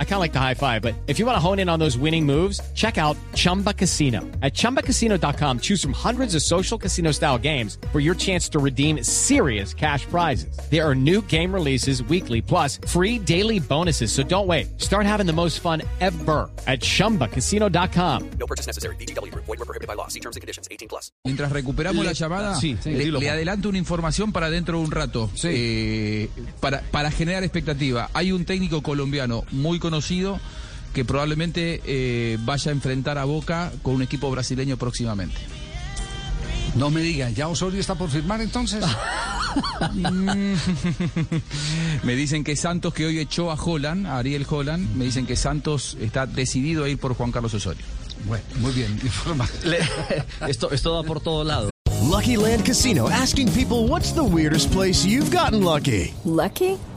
I kind of like the high five, but if you want to hone in on those winning moves, check out Chumba Casino. At ChumbaCasino.com, choose from hundreds of social casino style games for your chance to redeem serious cash prizes. There are new game releases weekly, plus free daily bonuses. So don't wait. Start having the most fun ever at ChumbaCasino.com. No purchase necessary. VGW. Void were prohibited by law. See terms and conditions. 18 plus. Mientras recuperamos Le- la llamada, sí, sí, le, dilo, le adelanto una información para dentro de un rato. Eh, para, para generar expectativa. Hay un técnico colombiano muy conocido que probablemente eh, vaya a enfrentar a Boca con un equipo brasileño próximamente. No me digan, ¿ya Osorio está por firmar entonces? me dicen que Santos, que hoy echó a Holland, a Ariel Holland, me dicen que Santos está decidido a ir por Juan Carlos Osorio. bueno, muy bien, informa. esto, esto va por todo lado. Lucky Land Casino asking people what's the weirdest place you've gotten lucky? Lucky?